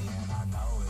and I know